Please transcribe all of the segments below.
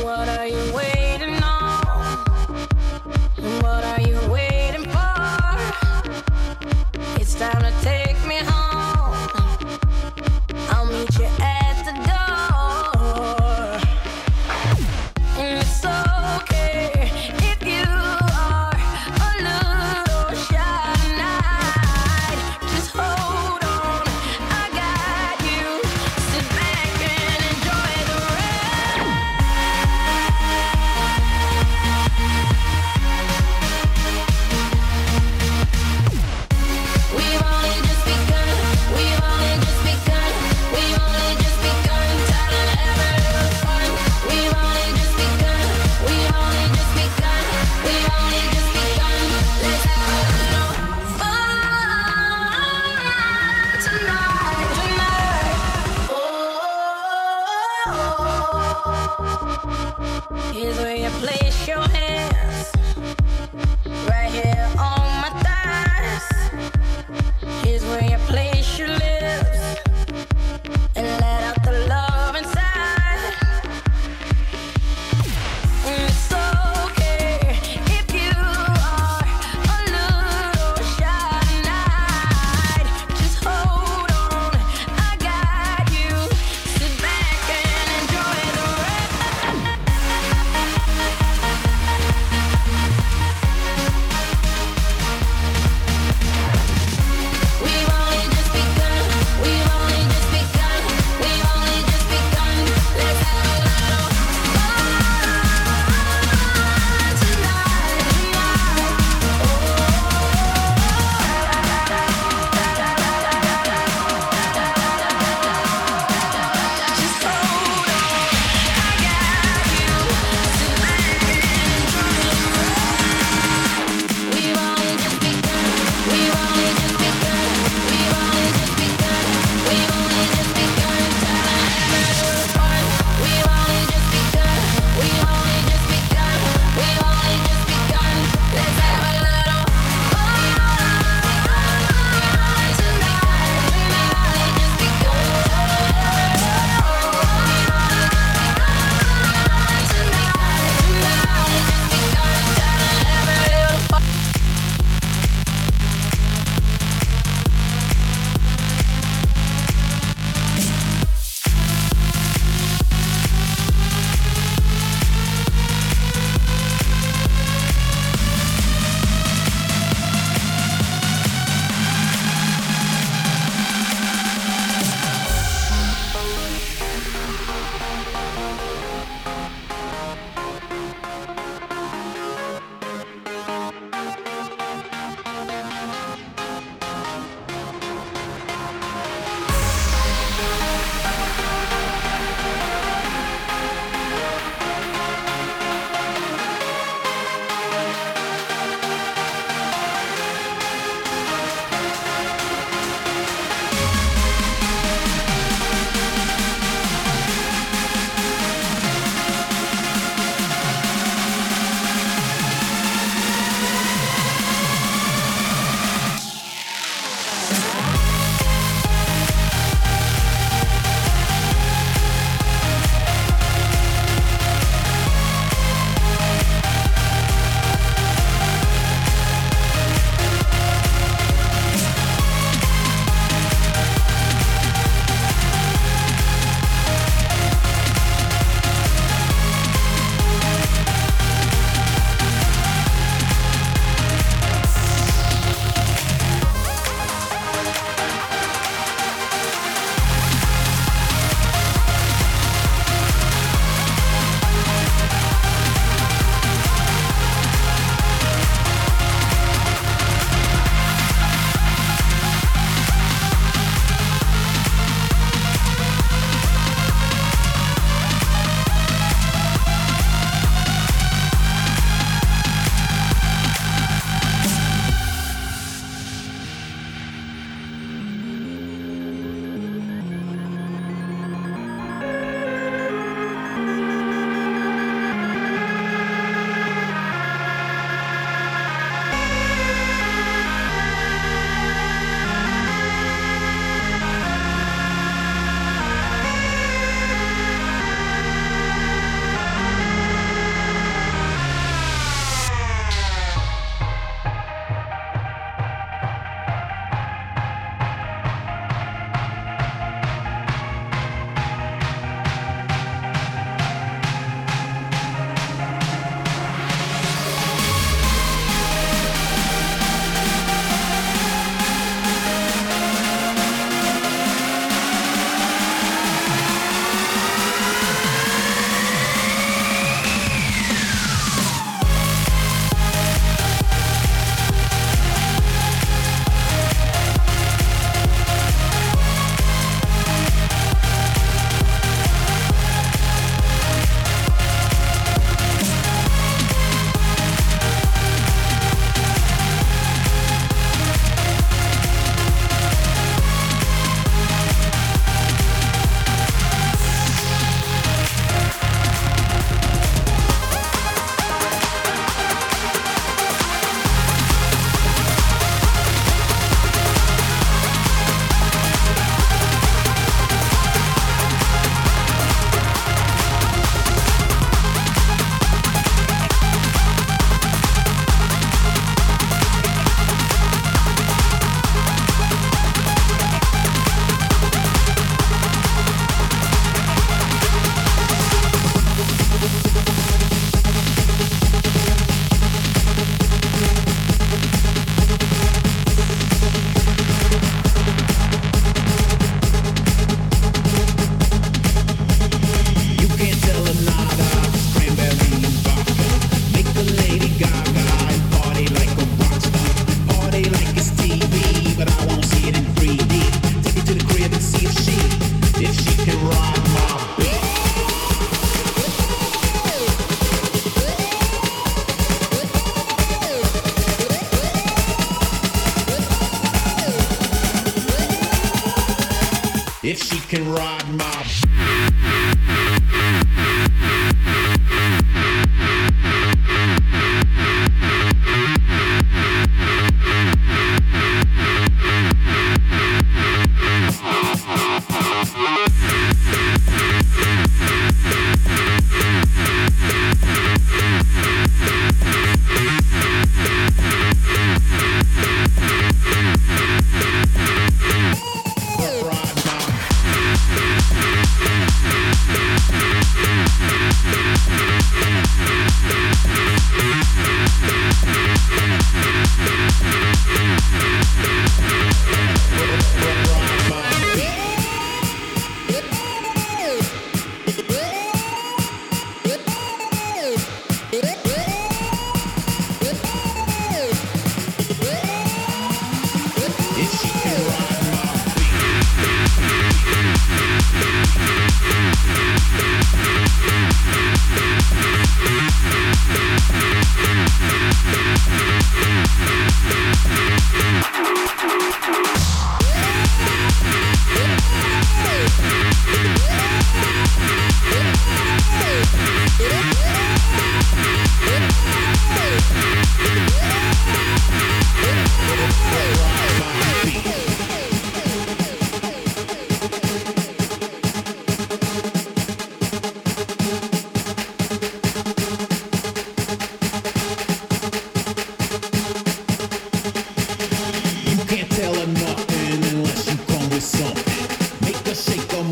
What are you waiting?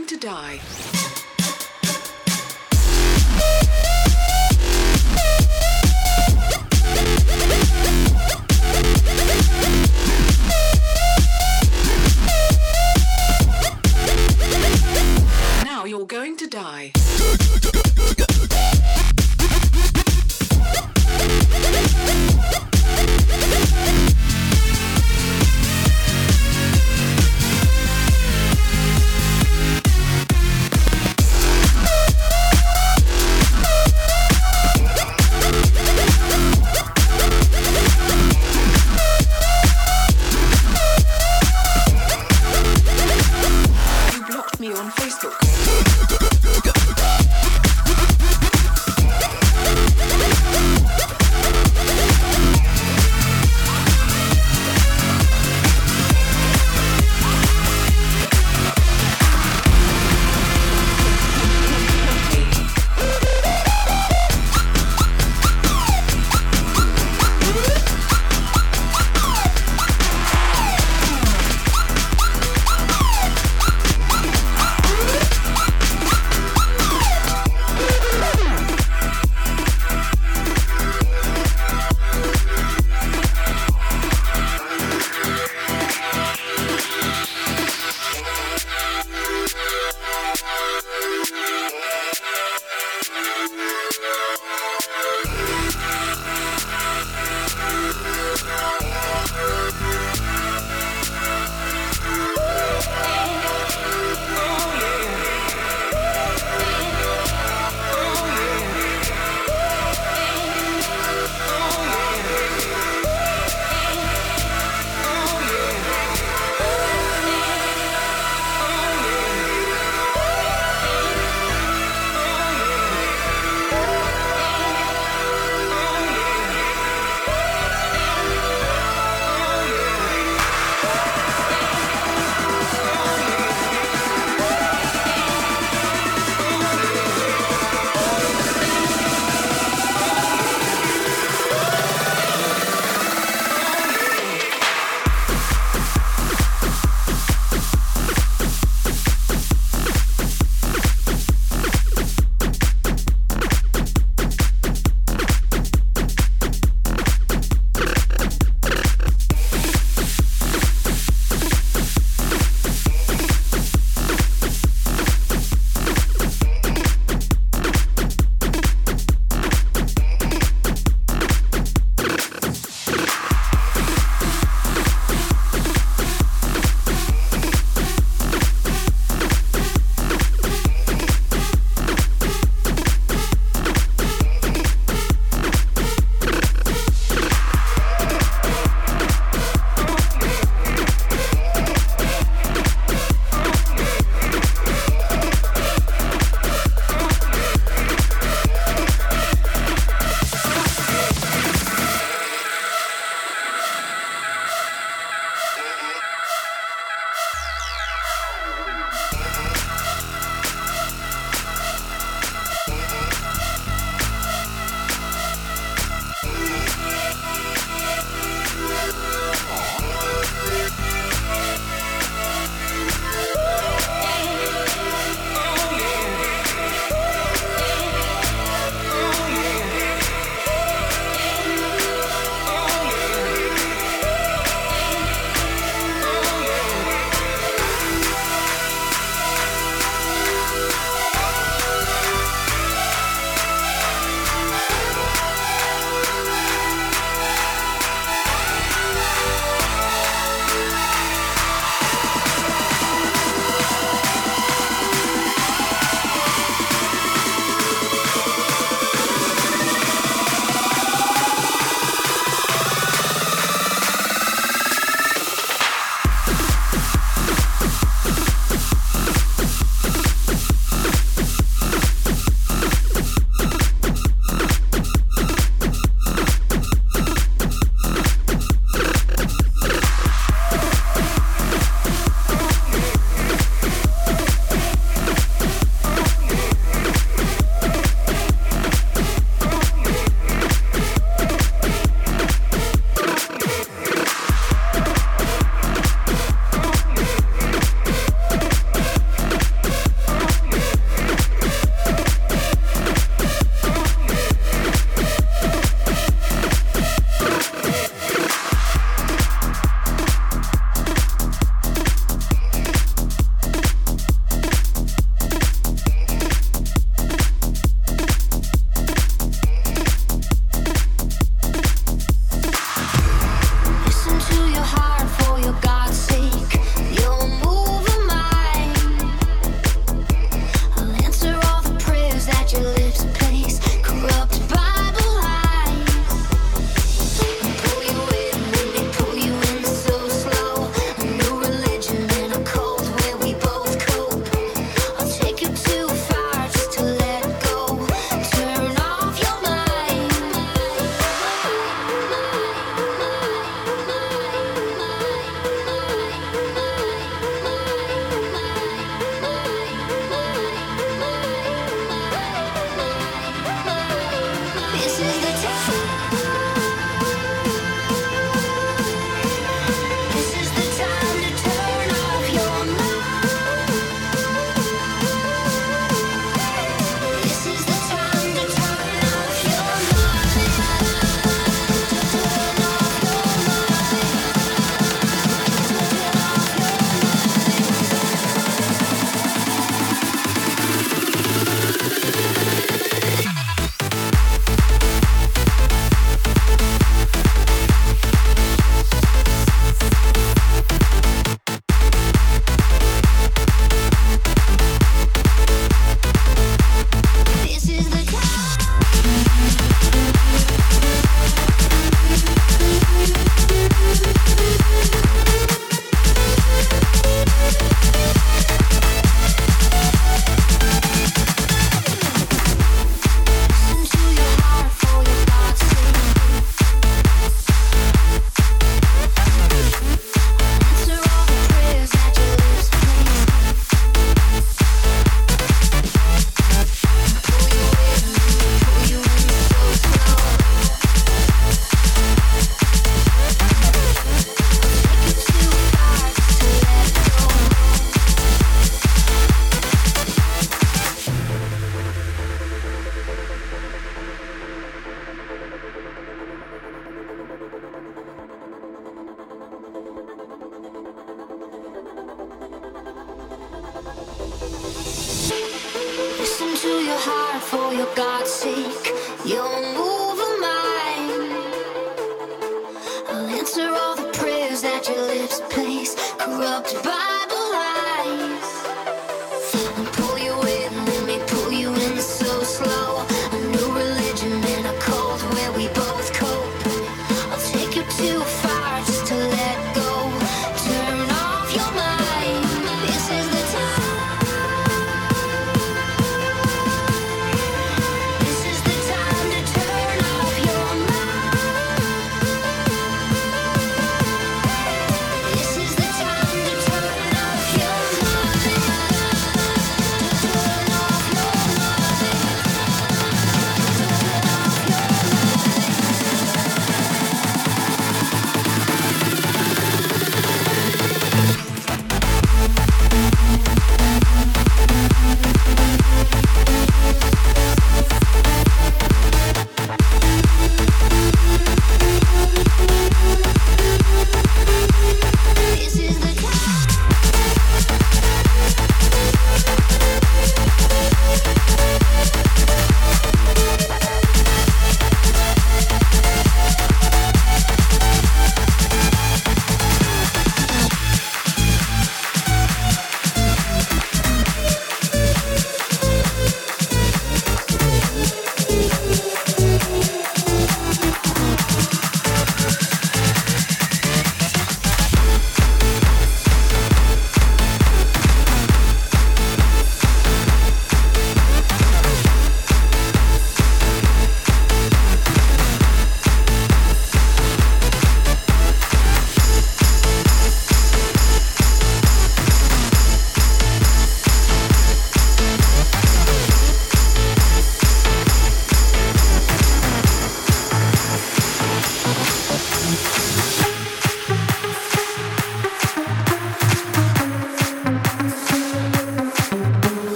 going to die.